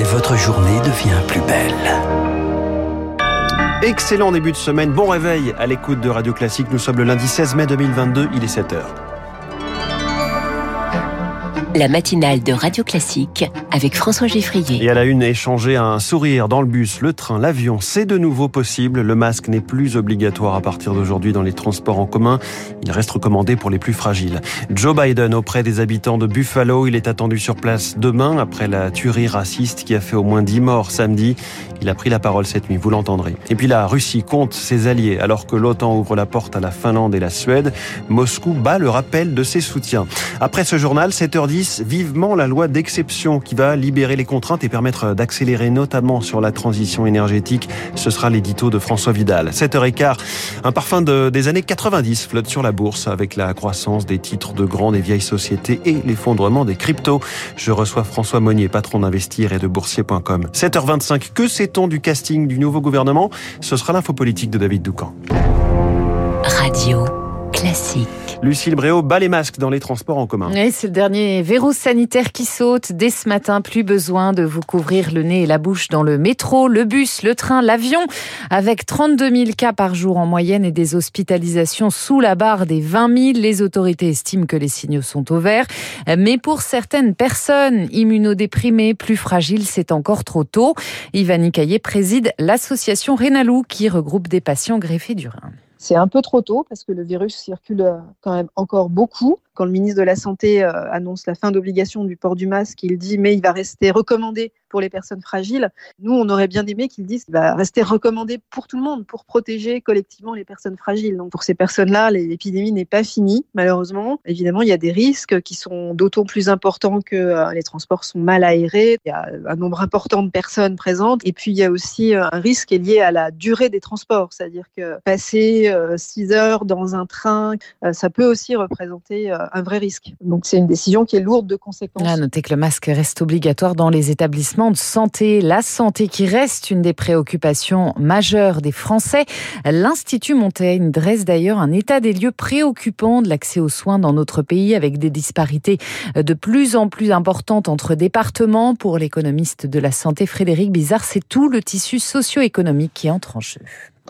et votre journée devient plus belle. Excellent début de semaine, bon réveil à l'écoute de Radio Classique. Nous sommes le lundi 16 mai 2022, il est 7h la matinale de Radio Classique avec François Geffrier. Et à la une, échanger un sourire dans le bus, le train, l'avion, c'est de nouveau possible. Le masque n'est plus obligatoire à partir d'aujourd'hui dans les transports en commun. Il reste recommandé pour les plus fragiles. Joe Biden auprès des habitants de Buffalo, il est attendu sur place demain après la tuerie raciste qui a fait au moins 10 morts samedi. Il a pris la parole cette nuit, vous l'entendrez. Et puis la Russie compte ses alliés alors que l'OTAN ouvre la porte à la Finlande et la Suède. Moscou bat le rappel de ses soutiens. Après ce journal, 7h10, vivement la loi d'exception qui va libérer les contraintes et permettre d'accélérer notamment sur la transition énergétique. Ce sera l'édito de François Vidal. 7h15, un parfum de, des années 90 flotte sur la bourse avec la croissance des titres de grandes et vieilles sociétés et l'effondrement des cryptos. Je reçois François Monnier, patron d'Investir et de boursier.com. 7h25, que c'est du casting du nouveau gouvernement? Ce sera l'info politique de David Doucan. Radio classique. Lucille Bréau bat les masques dans les transports en commun. Oui, c'est le dernier verrou sanitaire qui saute. Dès ce matin, plus besoin de vous couvrir le nez et la bouche dans le métro, le bus, le train, l'avion. Avec 32 000 cas par jour en moyenne et des hospitalisations sous la barre des 20 000, les autorités estiment que les signaux sont au vert. Mais pour certaines personnes immunodéprimées, plus fragiles, c'est encore trop tôt. Yvan Caillé préside l'association Rénalou qui regroupe des patients greffés du rein. C'est un peu trop tôt parce que le virus circule euh, quand même encore beaucoup quand le ministre de la Santé euh, annonce la fin d'obligation du port du masque, il dit mais il va rester recommandé pour les personnes fragiles. Nous, on aurait bien aimé qu'il dise qu'il va rester recommandé pour tout le monde, pour protéger collectivement les personnes fragiles. Donc pour ces personnes-là, l'épidémie n'est pas finie, malheureusement. Évidemment, il y a des risques qui sont d'autant plus importants que euh, les transports sont mal aérés, il y a un nombre important de personnes présentes, et puis il y a aussi euh, un risque qui est lié à la durée des transports, c'est-à-dire que passer 6 heures dans un train, ça peut aussi représenter un vrai risque. Donc c'est une décision qui est lourde de conséquences. À noter que le masque reste obligatoire dans les établissements de santé. La santé qui reste une des préoccupations majeures des Français. L'Institut Montaigne dresse d'ailleurs un état des lieux préoccupant de l'accès aux soins dans notre pays avec des disparités de plus en plus importantes entre départements. Pour l'économiste de la santé Frédéric Bizarre, c'est tout le tissu socio-économique qui entre en jeu.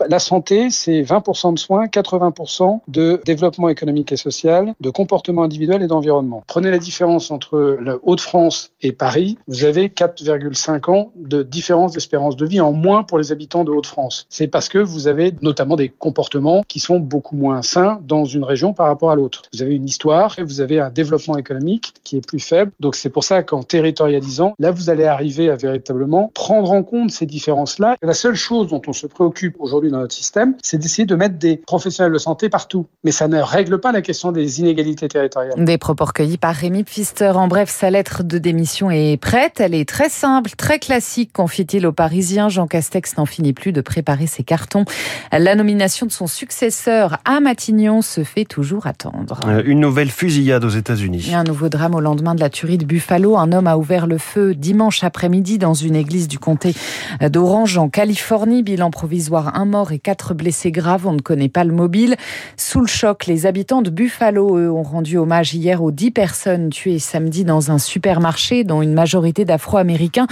La santé, c'est 20% de soins, 80% de développement économique et social, de comportement individuel et d'environnement. Prenez la différence entre le Hauts-de-France et Paris, vous avez 4,5 ans de différence d'espérance de vie en moins pour les habitants de Hauts-de-France. C'est parce que vous avez notamment des comportements qui sont beaucoup moins sains dans une région par rapport à l'autre. Vous avez une histoire et vous avez un développement économique qui est plus faible. Donc c'est pour ça qu'en territorialisant, là vous allez arriver à véritablement prendre en compte ces différences-là. La seule chose dont on se préoccupe aujourd'hui dans notre système, c'est d'essayer de mettre des professionnels de santé partout. Mais ça ne règle pas la question des inégalités territoriales. Des propos recueillis par Rémi Pfister. En bref, sa lettre de démission est prête. Elle est très simple, très classique, confie-t-il aux Parisiens. Jean Castex n'en finit plus de préparer ses cartons. La nomination de son successeur à Matignon se fait toujours attendre. Euh, une nouvelle fusillade aux États-Unis. Un nouveau drame au lendemain de la tuerie de Buffalo. Un homme a ouvert le feu dimanche après-midi dans une église du comté d'Orange en Californie. Bilan provisoire, un mort et quatre blessés graves. On ne connaît pas le mobile. Sous le choc, les habitants de Buffalo, eux, ont rendu hommage hier aux dix personnes tuées samedi dans un supermarché, dont une majorité d'Afro-Américains.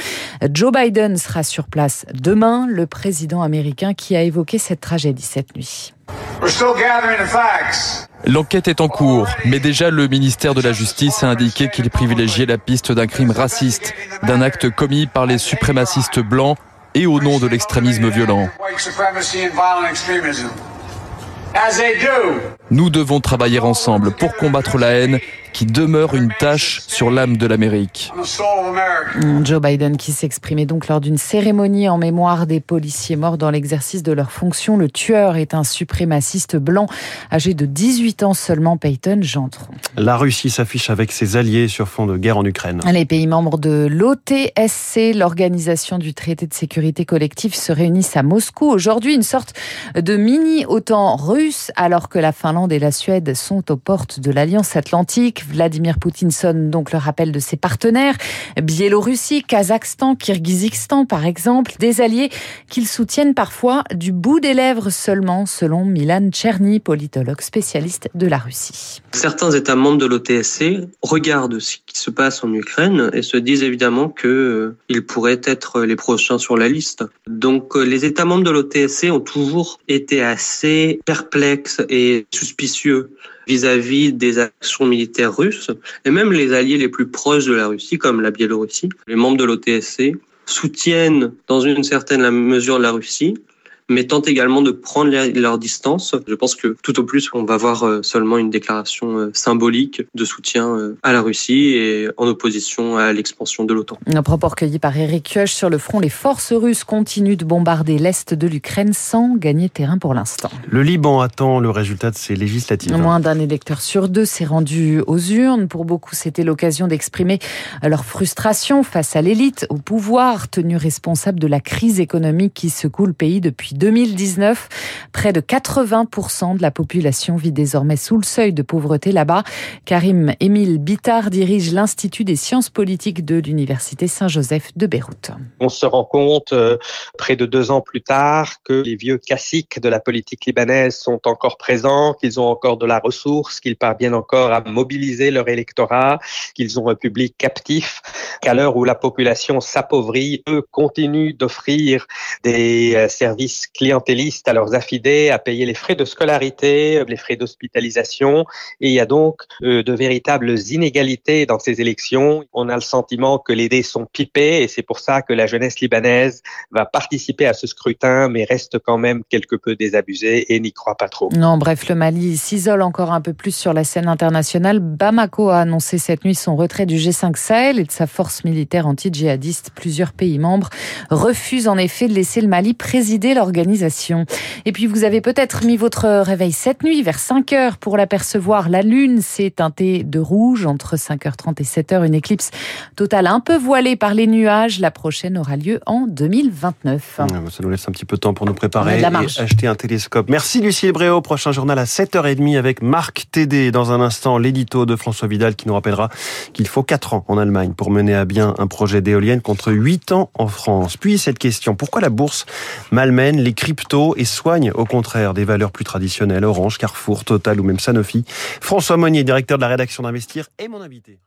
Joe Biden sera sur place demain, le président américain qui a évoqué cette tragédie cette nuit. L'enquête est en cours, mais déjà le ministère de la Justice a indiqué qu'il privilégiait la piste d'un crime raciste, d'un acte commis par les suprémacistes blancs et au nom de l'extrémisme violent. Nous devons travailler ensemble pour combattre la haine qui demeure une tâche sur l'âme de l'Amérique. Mm, Joe Biden qui s'exprimait donc lors d'une cérémonie en mémoire des policiers morts dans l'exercice de leurs fonctions. Le tueur est un suprémaciste blanc âgé de 18 ans seulement, Peyton Gentron. La Russie s'affiche avec ses alliés sur fond de guerre en Ukraine. Les pays membres de l'OTSC, l'organisation du traité de sécurité collective, se réunissent à Moscou. Aujourd'hui, une sorte de mini-OTAN russe alors que la Finlande et la Suède sont aux portes de l'Alliance Atlantique. Vladimir Poutine sonne donc le rappel de ses partenaires, Biélorussie, Kazakhstan, Kirghizistan par exemple, des alliés qu'ils soutiennent parfois du bout des lèvres seulement, selon Milan Tcherny, politologue spécialiste de la Russie. Certains États membres de l'OTSC regardent ce se passe en Ukraine et se disent évidemment que euh, pourraient être les prochains sur la liste. Donc euh, les États membres de l'OTSC ont toujours été assez perplexes et suspicieux vis-à-vis des actions militaires russes et même les alliés les plus proches de la Russie comme la Biélorussie, les membres de l'OTSC soutiennent dans une certaine mesure la Russie, mais tentent également de prendre leur distance. Je pense que tout au plus, on va voir euh, seulement une déclaration euh, symbolique de soutien euh, à la Russie et en opposition à l'expansion de l'OTAN. Un propos recueilli par Eric Kioch sur le front. Les forces russes continuent de bombarder l'est de l'Ukraine sans gagner terrain pour l'instant. Le Liban attend le résultat de ces législatives. Moins d'un électeur sur deux s'est rendu aux urnes. Pour beaucoup, c'était l'occasion d'exprimer leur frustration face à l'élite, au pouvoir tenu responsable de la crise économique qui secoue le pays depuis 2019. Près de 80% de la population vit désormais sous le seuil de pauvreté là-bas. Karim Émile Bittard dirige l'Institut des sciences politiques de l'Université Saint-Joseph de Beyrouth. On se rend compte, euh, près de deux ans plus tard, que les vieux classiques de la politique libanaise sont encore présents, qu'ils ont encore de la ressource, qu'ils parviennent encore à mobiliser leur électorat, qu'ils ont un public captif, qu'à l'heure où la population s'appauvrit, eux continuent d'offrir des euh, services clientélistes à leurs affidés, à payer les frais de scolarité, les frais d'hospitalisation. Et il y a donc euh, de véritables inégalités dans ces élections. On a le sentiment que les dés sont pipés et c'est pour ça que la jeunesse libanaise va participer à ce scrutin, mais reste quand même quelque peu désabusée et n'y croit pas trop. Non, bref, le Mali s'isole encore un peu plus sur la scène internationale. Bamako a annoncé cette nuit son retrait du G5 Sahel et de sa force militaire anti-djihadiste. Plusieurs pays membres refusent en effet de laisser le Mali présider l'organisation et puis vous avez peut-être mis votre réveil cette nuit vers 5 heures pour l'apercevoir. La lune s'est teintée de rouge entre 5h30 et 7h. Une éclipse totale un peu voilée par les nuages. La prochaine aura lieu en 2029. Ah, bah, ça nous laisse un petit peu de temps pour nous préparer et acheter un télescope. Merci Lucie Bréau. Prochain journal à 7h30 avec Marc Tédé. Dans un instant, l'édito de François Vidal qui nous rappellera qu'il faut 4 ans en Allemagne pour mener à bien un projet d'éolienne contre 8 ans en France. Puis cette question, pourquoi la bourse malmène les cryptos et soigne au contraire des valeurs plus traditionnelles, Orange, Carrefour, Total ou même Sanofi. François Monnier, directeur de la rédaction d'Investir, est mon invité.